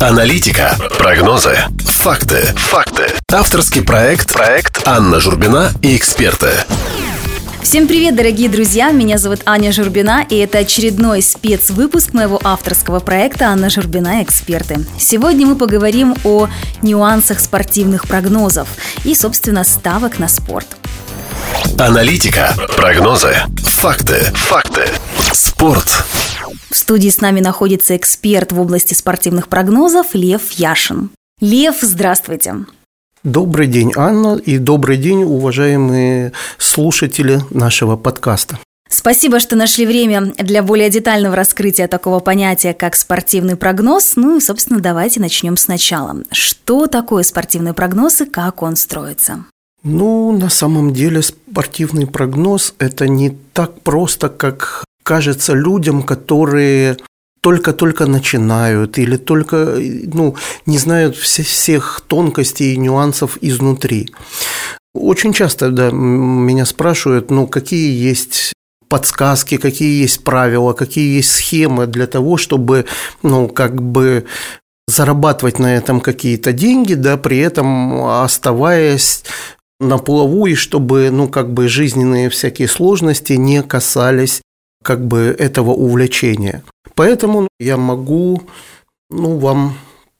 Аналитика, прогнозы, факты, факты. Авторский проект, проект Анна Журбина и эксперты. Всем привет, дорогие друзья! Меня зовут Аня Журбина, и это очередной спецвыпуск моего авторского проекта «Анна Журбина. Эксперты». Сегодня мы поговорим о нюансах спортивных прогнозов и, собственно, ставок на спорт. Аналитика, прогнозы, факты, факты. Спорт. В студии с нами находится эксперт в области спортивных прогнозов Лев Яшин. Лев, здравствуйте. Добрый день, Анна, и добрый день, уважаемые слушатели нашего подкаста. Спасибо, что нашли время для более детального раскрытия такого понятия, как спортивный прогноз. Ну и, собственно, давайте начнем сначала. Что такое спортивный прогноз и как он строится? Ну, на самом деле спортивный прогноз – это не так просто, как кажется людям, которые только-только начинают или только ну, не знают все, всех тонкостей и нюансов изнутри. Очень часто да, меня спрашивают, ну, какие есть подсказки, какие есть правила, какие есть схемы для того, чтобы, ну, как бы зарабатывать на этом какие-то деньги, да, при этом оставаясь на плаву, и чтобы, ну, как бы жизненные всякие сложности не касались как бы этого увлечения. Поэтому я могу ну, вам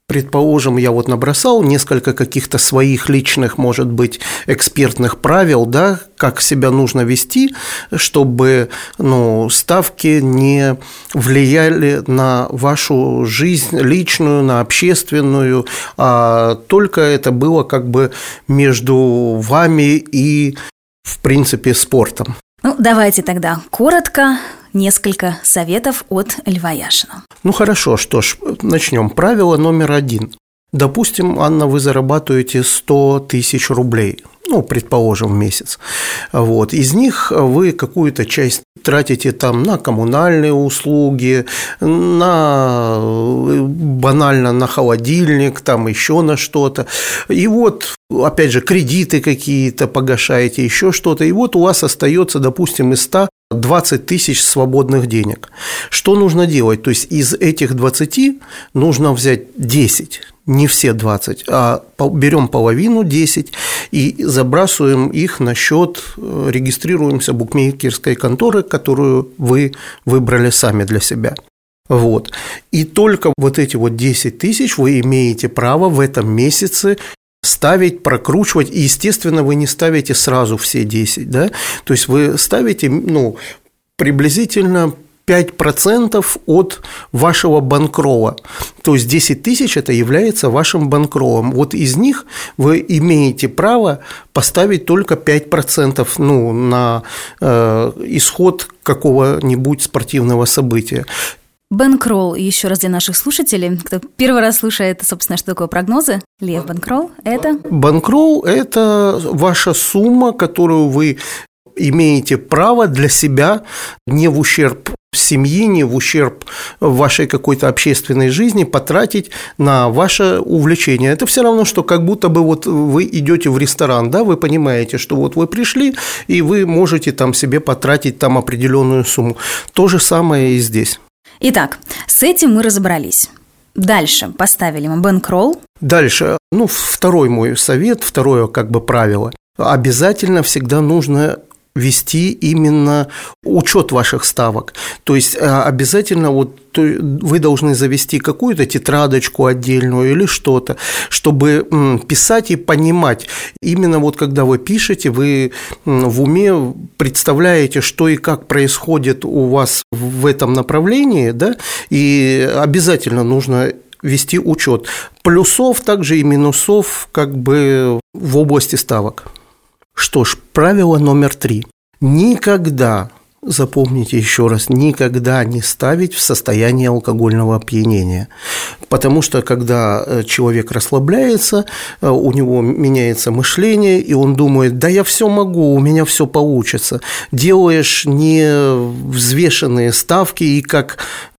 Предположим, я вот набросал несколько каких-то своих личных, может быть, экспертных правил, да, как себя нужно вести, чтобы ну, ставки не влияли на вашу жизнь личную, на общественную, а только это было как бы между вами и, в принципе, спортом. Ну, давайте тогда коротко несколько советов от Льва Яшина. Ну хорошо, что ж, начнем. Правило номер один. Допустим, Анна, вы зарабатываете 100 тысяч рублей ну, предположим, в месяц. Вот. Из них вы какую-то часть тратите там на коммунальные услуги, на банально на холодильник, там еще на что-то. И вот, опять же, кредиты какие-то погашаете, еще что-то. И вот у вас остается, допустим, из 100 20 тысяч свободных денег. Что нужно делать? То есть из этих 20 нужно взять 10, не все 20, а берем половину 10 и забрасываем их на счет, э, регистрируемся букмекерской конторы, которую вы выбрали сами для себя. Вот. И только вот эти вот 10 тысяч вы имеете право в этом месяце ставить, прокручивать, и, естественно, вы не ставите сразу все 10, да, то есть вы ставите, ну, приблизительно 5% от вашего банкрола. То есть 10 тысяч – это является вашим банкролом. Вот из них вы имеете право поставить только 5% ну, на э, исход какого-нибудь спортивного события. Бэнкролл, еще раз для наших слушателей, кто первый раз слушает, собственно, что такое прогнозы. Лев Бэнкролл – это? Бэнкролл – это ваша сумма, которую вы имеете право для себя не в ущерб семьи, не в ущерб вашей какой-то общественной жизни потратить на ваше увлечение. Это все равно, что как будто бы вот вы идете в ресторан, да, вы понимаете, что вот вы пришли, и вы можете там себе потратить там определенную сумму. То же самое и здесь. Итак, с этим мы разобрались. Дальше поставили мы бэнкролл. Дальше, ну, второй мой совет, второе как бы правило. Обязательно всегда нужно вести именно учет ваших ставок. То есть э, обязательно вот вы должны завести какую-то тетрадочку отдельную или что-то, чтобы писать и понимать. Именно вот когда вы пишете, вы в уме представляете, что и как происходит у вас в этом направлении, да, и обязательно нужно вести учет плюсов, также и минусов как бы в области ставок. Что ж, правило номер три. Никогда, запомните еще раз, никогда не ставить в состояние алкогольного опьянения. Потому что когда э, человек расслабляется, э, у него меняется мышление, и он думает, да я все могу, у меня все получится. Делаешь невзвешенные ставки, и как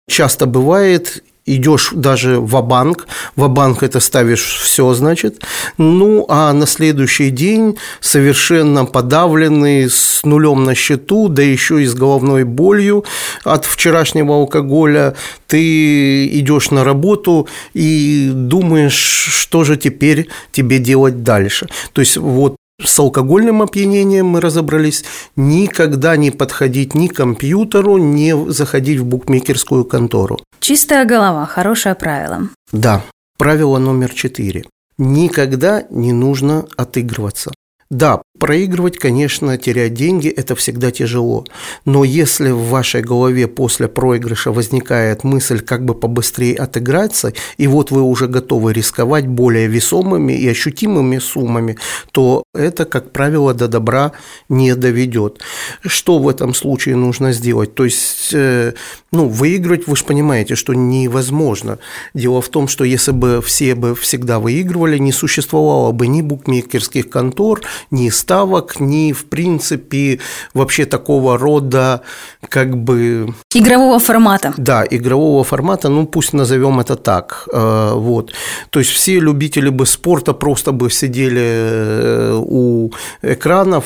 часто бывает, идешь даже в банк в банк это ставишь все, значит, ну, а на следующий день совершенно подавленный, с нулем на счету, да еще и с головной болью от вчерашнего алкоголя, ты идешь на работу и думаешь, что же теперь тебе делать дальше. То есть вот с алкогольным опьянением мы разобрались, никогда не подходить ни к компьютеру, не заходить в букмекерскую контору. Чистая голова, хорошее правило. Да, правило номер четыре. Никогда не нужно отыгрываться. Да, проигрывать, конечно, терять деньги – это всегда тяжело. Но если в вашей голове после проигрыша возникает мысль, как бы побыстрее отыграться, и вот вы уже готовы рисковать более весомыми и ощутимыми суммами, то это, как правило, до добра не доведет. Что в этом случае нужно сделать? То есть, э, ну, выигрывать, вы же понимаете, что невозможно. Дело в том, что если бы все бы всегда выигрывали, не существовало бы ни букмекерских контор, ни ставок, ни, в принципе, вообще такого рода, как бы... Игрового формата. Да, игрового формата, ну, пусть назовем это так. Э, вот. То есть все любители бы спорта просто бы сидели э, у экранов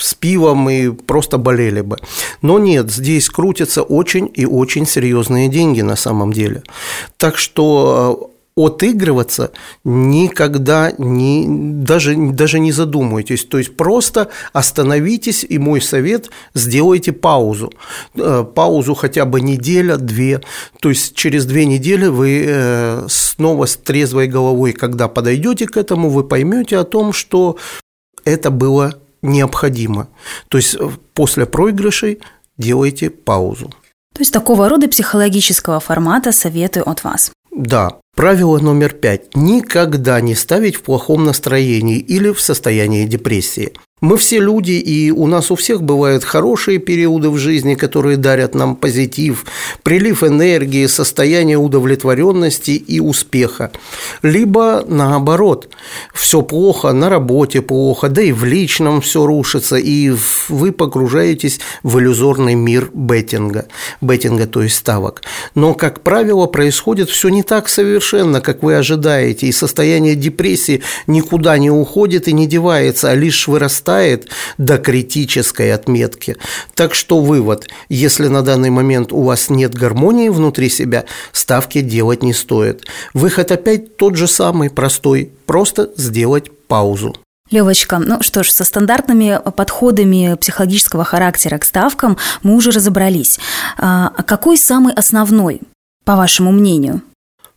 с пивом и просто болели бы. Но нет, здесь крутятся очень и очень серьезные деньги на самом деле. Так что э, отыгрываться никогда не, даже, даже не задумывайтесь. То есть просто остановитесь, и мой совет – сделайте паузу. Э, паузу хотя бы неделя, две. То есть через две недели вы э, снова с трезвой головой, когда подойдете к этому, вы поймете о том, что это было необходимо. То есть э, после проигрышей делайте паузу. То есть такого рода психологического формата советую от вас. Да, Правило номер пять. Никогда не ставить в плохом настроении или в состоянии депрессии. Мы все люди, и у нас у всех бывают хорошие периоды в жизни, которые дарят нам позитив, прилив энергии, состояние удовлетворенности и успеха. Либо наоборот, все плохо, на работе плохо, да и в личном все рушится, и вы погружаетесь в иллюзорный мир беттинга, беттинга, то есть ставок. Но, как правило, происходит все не так совершенно, как вы ожидаете, и состояние депрессии никуда не уходит и не девается, а лишь вырастает вырастает до критической отметки. Так что вывод, если на данный момент у вас нет гармонии внутри себя, ставки делать не стоит. Выход опять тот же самый, простой, просто сделать паузу. Левочка, ну что ж, со стандартными подходами психологического характера к ставкам мы уже разобрались. А какой самый основной, по вашему мнению?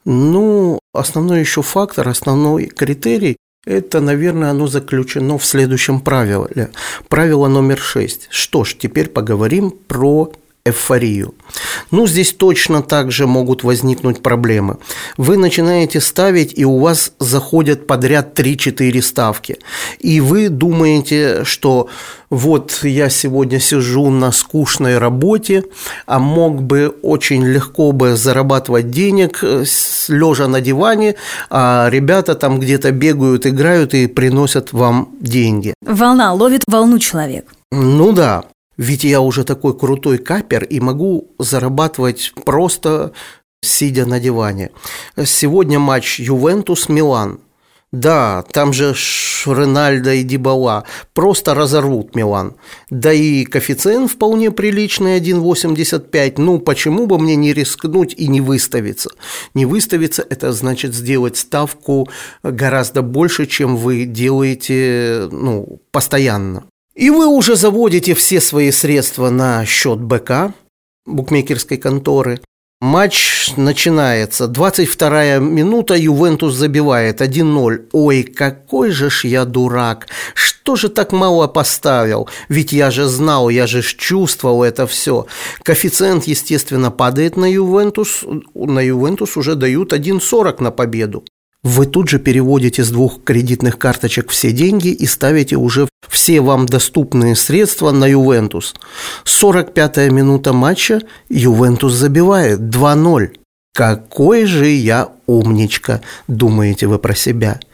Ну, основной еще фактор, основной критерий это, наверное, оно заключено в следующем правиле. Правило номер шесть. Что ж, теперь поговорим про эйфорию. Ну, здесь точно так же могут возникнуть проблемы. Вы начинаете ставить, и у вас заходят подряд 3-4 ставки. И вы думаете, что вот я сегодня сижу на скучной работе, а мог бы очень легко бы зарабатывать денег, э, лежа на диване, а ребята там где-то бегают, играют и приносят вам деньги. Волна ловит волну человек. Ну да, ведь я уже такой крутой капер и могу зарабатывать просто сидя на диване. Сегодня матч Ювентус-Милан. Да, там же Ренальдо и Дибала просто разорвут Милан. Да и коэффициент вполне приличный 1,85. Ну, почему бы мне не рискнуть и не выставиться? Не выставиться – это значит сделать ставку гораздо больше, чем вы делаете ну, постоянно. И вы уже заводите все свои средства на счет БК, букмекерской конторы. Матч начинается. 22 минута, Ювентус забивает 1-0. Ой, какой же ж я дурак. Что же так мало поставил? Ведь я же знал, я же чувствовал это все. Коэффициент, естественно, падает на Ювентус. На Ювентус уже дают 1,40 на победу. Вы тут же переводите с двух кредитных карточек все деньги и ставите уже все вам доступные средства на Ювентус. 45-я минута матча Ювентус забивает 2-0. Какой же я умничка, думаете вы про себя –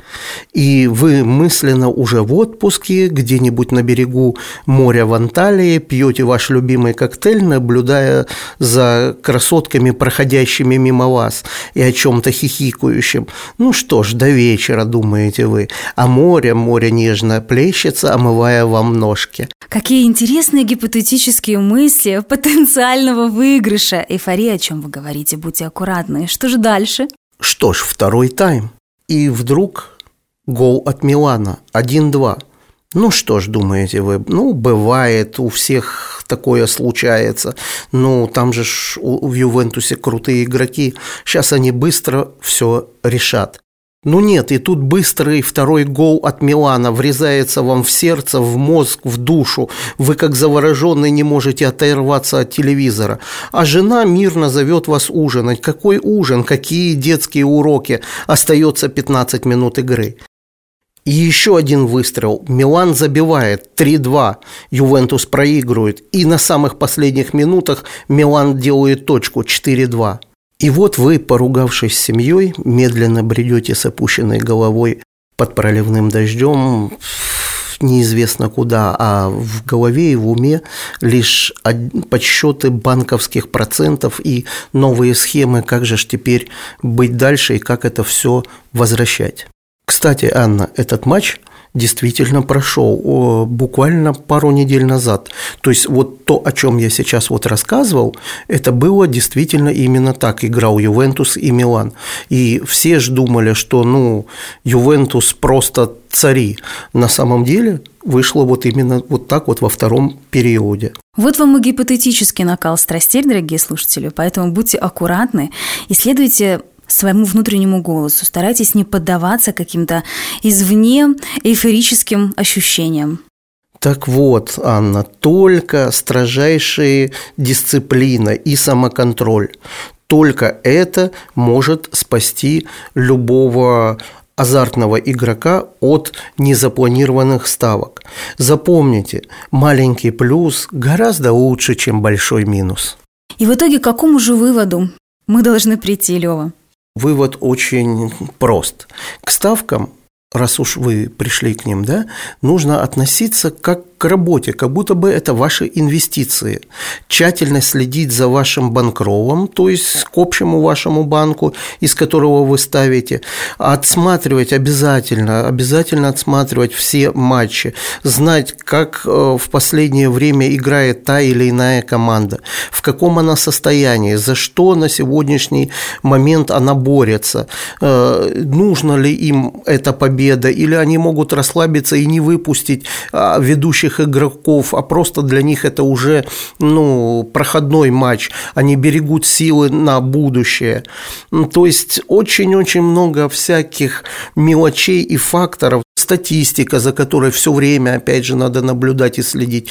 и вы мысленно уже в отпуске, где-нибудь на берегу моря в Анталии, пьете ваш любимый коктейль, наблюдая за красотками, проходящими мимо вас, и о чем-то хихикающим. Ну что ж, до вечера, думаете вы. А море, море нежно плещется, омывая вам ножки. Какие интересные гипотетические мысли потенциального выигрыша. Эйфория, о чем вы говорите, будьте аккуратны. Что же дальше? Что ж, второй тайм. И вдруг Гол от Милана 1-2. Ну что ж, думаете вы, ну, бывает, у всех такое случается. Ну, там же ж в Ювентусе крутые игроки. Сейчас они быстро все решат. Ну нет, и тут быстрый второй гол от Милана врезается вам в сердце, в мозг, в душу. Вы как завороженный не можете оторваться от телевизора. А жена мирно зовет вас ужинать. Какой ужин? Какие детские уроки? Остается 15 минут игры. И еще один выстрел. Милан забивает 3-2. Ювентус проигрывает. И на самых последних минутах Милан делает точку 4-2. И вот вы, поругавшись с семьей, медленно бредете с опущенной головой под проливным дождем неизвестно куда, а в голове и в уме лишь подсчеты банковских процентов и новые схемы, как же ж теперь быть дальше и как это все возвращать. Кстати, Анна, этот матч действительно прошел буквально пару недель назад. То есть вот то, о чем я сейчас вот рассказывал, это было действительно именно так. Играл Ювентус и Милан. И все же думали, что ну, Ювентус просто цари. На самом деле вышло вот именно вот так вот во втором периоде. Вот вам и гипотетический накал страстей, дорогие слушатели, поэтому будьте аккуратны, исследуйте своему внутреннему голосу. Старайтесь не поддаваться каким-то извне эйфорическим ощущениям. Так вот, Анна, только строжайшая дисциплина и самоконтроль. Только это может спасти любого азартного игрока от незапланированных ставок. Запомните, маленький плюс гораздо лучше, чем большой минус. И в итоге к какому же выводу мы должны прийти, Лева? Вывод очень прост. К ставкам раз уж вы пришли к ним, да, нужно относиться как к работе, как будто бы это ваши инвестиции. Тщательно следить за вашим банкролом, то есть к общему вашему банку, из которого вы ставите. Отсматривать обязательно, обязательно отсматривать все матчи, знать, как э, в последнее время играет та или иная команда, в каком она состоянии, за что на сегодняшний момент она борется, э, нужно ли им эта победа, или они могут расслабиться и не выпустить а, ведущих ведущих игроков, а просто для них это уже ну, проходной матч. Они берегут силы на будущее. То есть очень-очень много всяких мелочей и факторов. Статистика, за которой все время, опять же, надо наблюдать и следить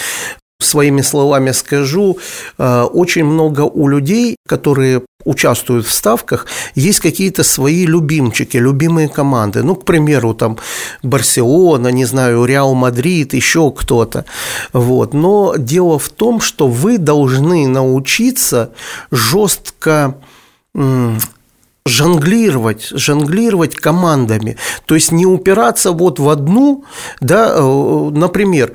своими словами скажу, э, очень много у людей, которые участвуют в ставках, есть какие-то свои любимчики, любимые команды. Ну, к примеру, там Барселона, не знаю, Реал Мадрид, еще кто-то. Вот. Но дело в том, что вы должны научиться жестко жонглировать, жонглировать командами, то есть не упираться вот в одну, да, э, например,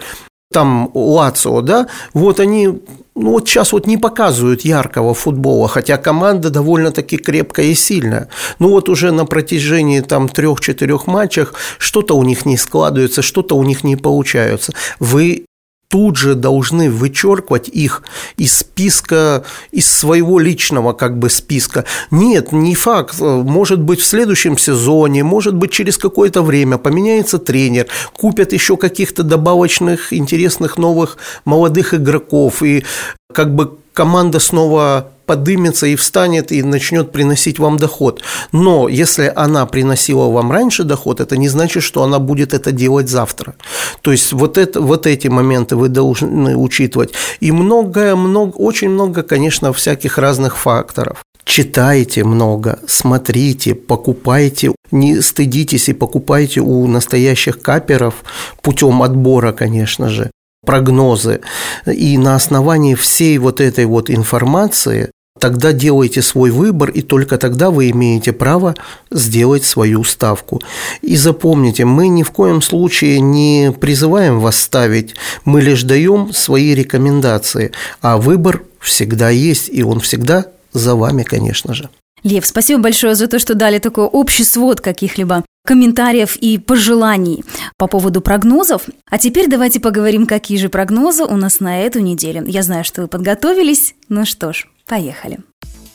там Лацио, да, вот они ну вот сейчас вот не показывают яркого футбола, хотя команда довольно-таки крепкая и сильная. Ну вот уже на протяжении там трех-четырех матчах что-то у них не складывается, что-то у них не получается. Вы тут же должны вычеркивать их из списка, из своего личного как бы списка. Нет, не факт. Может быть, в следующем сезоне, может быть, через какое-то время поменяется тренер, купят еще каких-то добавочных, интересных новых молодых игроков, и как бы команда снова подымется и встанет и начнет приносить вам доход. Но если она приносила вам раньше доход, это не значит, что она будет это делать завтра. То есть вот, это, вот эти моменты вы должны учитывать. И многое, много, очень много, конечно, всяких разных факторов. Читайте много, смотрите, покупайте, не стыдитесь и покупайте у настоящих каперов путем отбора, конечно же прогнозы. И на основании всей вот этой вот информации тогда делайте свой выбор, и только тогда вы имеете право сделать свою ставку. И запомните, мы ни в коем случае не призываем вас ставить, мы лишь даем свои рекомендации, а выбор всегда есть, и он всегда за вами, конечно же. Лев, спасибо большое за то, что дали такой общий свод каких-либо комментариев и пожеланий по поводу прогнозов. А теперь давайте поговорим, какие же прогнозы у нас на эту неделю. Я знаю, что вы подготовились. Ну что ж, поехали.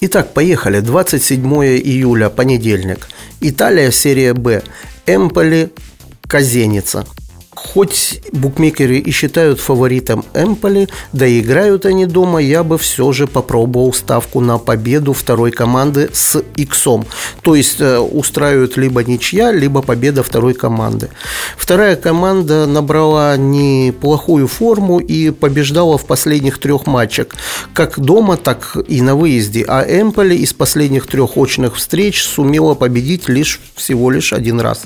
Итак, поехали. 27 июля, понедельник. Италия, серия Б. Эмполи, Казеница. Хоть букмекеры и считают фаворитом Эмполи, да играют они дома, я бы все же попробовал ставку на победу второй команды с иксом. То есть э, устраивают либо ничья, либо победа второй команды. Вторая команда набрала неплохую форму и побеждала в последних трех матчах, как дома, так и на выезде. А Эмполи из последних трех очных встреч сумела победить лишь всего лишь один раз.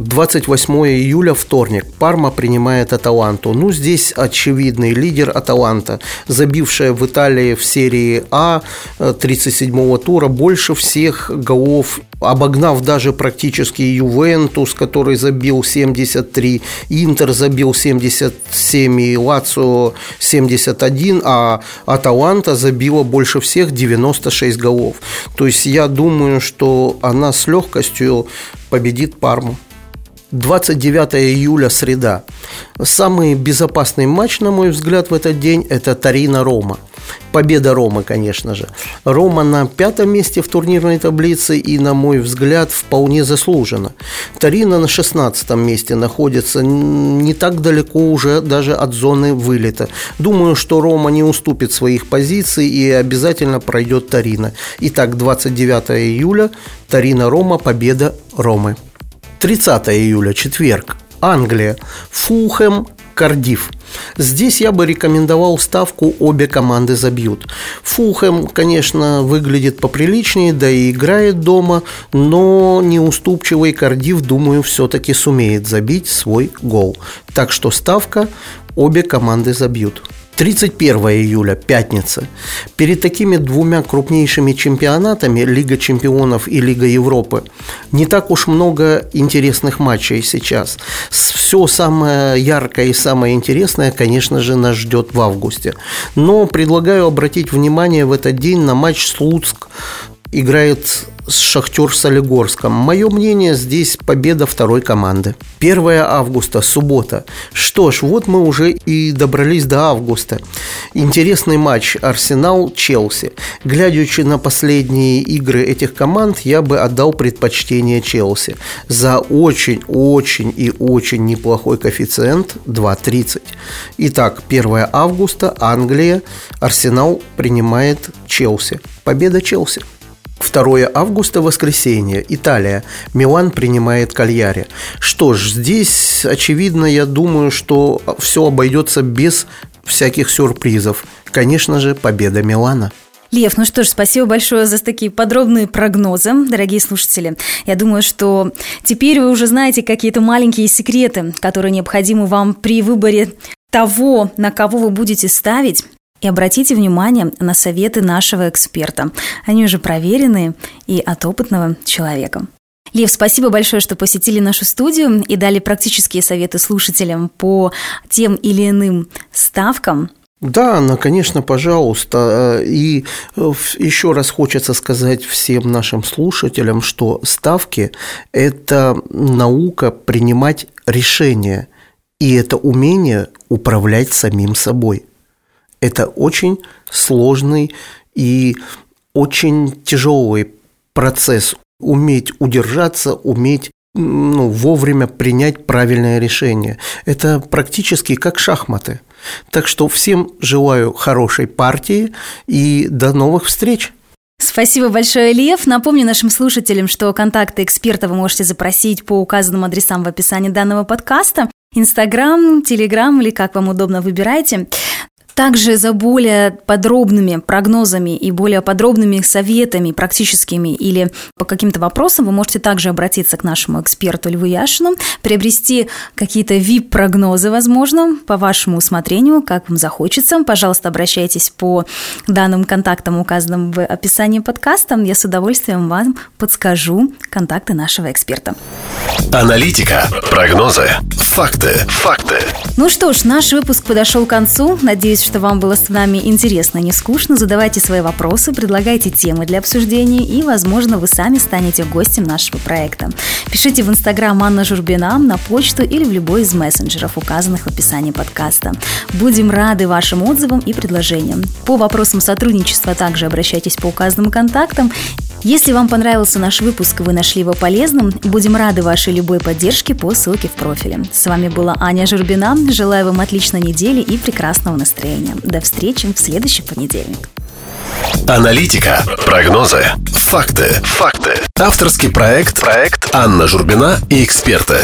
28 июля, вторник. Парма принимает Аталанту. Ну, здесь очевидный лидер Аталанта, забившая в Италии в серии А 37-го тура больше всех голов, обогнав даже практически Ювентус, который забил 73, Интер забил 77 и Лацио 71, а Аталанта забила больше всех 96 голов. То есть я думаю, что она с легкостью победит Парму. 29 июля, среда. Самый безопасный матч, на мой взгляд, в этот день – это Тарина-Рома. Победа Ромы, конечно же. Рома на пятом месте в турнирной таблице и, на мой взгляд, вполне заслуженно. Тарина на шестнадцатом месте находится не так далеко уже даже от зоны вылета. Думаю, что Рома не уступит своих позиций и обязательно пройдет Тарина. Итак, 29 июля, Тарина-Рома, победа Ромы. 30 июля, четверг. Англия. Фулхэм, Кардив. Здесь я бы рекомендовал ставку «Обе команды забьют». Фулхэм, конечно, выглядит поприличнее, да и играет дома, но неуступчивый Кардив, думаю, все-таки сумеет забить свой гол. Так что ставка «Обе команды забьют». 31 июля, пятница. Перед такими двумя крупнейшими чемпионатами, Лига чемпионов и Лига Европы, не так уж много интересных матчей сейчас. Все самое яркое и самое интересное, конечно же, нас ждет в августе. Но предлагаю обратить внимание в этот день на матч Слуцк играет Шахтер Солигорском. Мое мнение, здесь победа второй команды. 1 августа, суббота. Что ж, вот мы уже и добрались до августа. Интересный матч Арсенал-Челси. Глядячи на последние игры этих команд, я бы отдал предпочтение Челси. За очень-очень и очень неплохой коэффициент 2.30. Итак, 1 августа, Англия, Арсенал принимает Челси. Победа Челси. 2 августа, воскресенье, Италия. Милан принимает Кальяри. Что ж, здесь, очевидно, я думаю, что все обойдется без всяких сюрпризов. Конечно же, победа Милана. Лев, ну что ж, спасибо большое за такие подробные прогнозы, дорогие слушатели. Я думаю, что теперь вы уже знаете какие-то маленькие секреты, которые необходимы вам при выборе того, на кого вы будете ставить. И обратите внимание на советы нашего эксперта. Они уже проверенные и от опытного человека. Лев, спасибо большое, что посетили нашу студию и дали практические советы слушателям по тем или иным ставкам. Да, ну, конечно, пожалуйста. И э, еще раз хочется сказать всем нашим слушателям, что ставки – это наука принимать решения, и это умение управлять самим собой – это очень сложный и очень тяжелый процесс. Уметь удержаться, уметь ну, вовремя принять правильное решение. Это практически как шахматы. Так что всем желаю хорошей партии и до новых встреч. Спасибо большое, Лев. Напомню нашим слушателям, что контакты эксперта вы можете запросить по указанным адресам в описании данного подкаста. Инстаграм, Телеграм или как вам удобно, выбирайте. Также за более подробными прогнозами и более подробными советами практическими или по каким-то вопросам вы можете также обратиться к нашему эксперту Льву Яшину, приобрести какие-то VIP-прогнозы, возможно, по вашему усмотрению, как вам захочется. Пожалуйста, обращайтесь по данным контактам, указанным в описании подкаста. Я с удовольствием вам подскажу контакты нашего эксперта. Аналитика, прогнозы, факты, факты. Ну что ж, наш выпуск подошел к концу. Надеюсь, что вам было с нами интересно, не скучно. Задавайте свои вопросы, предлагайте темы для обсуждения и, возможно, вы сами станете гостем нашего проекта. Пишите в Инстаграм Анна Журбина, на почту или в любой из мессенджеров, указанных в описании подкаста. Будем рады вашим отзывам и предложениям. По вопросам сотрудничества также обращайтесь по указанным контактам. Если вам понравился наш выпуск, вы нашли его полезным, будем рады вашей любой поддержке по ссылке в профиле. С вами была Аня Журбина. Желаю вам отличной недели и прекрасного настроения. До встречи в следующий понедельник. Аналитика, прогнозы, факты, факты. Авторский проект, проект Анна Журбина и эксперты.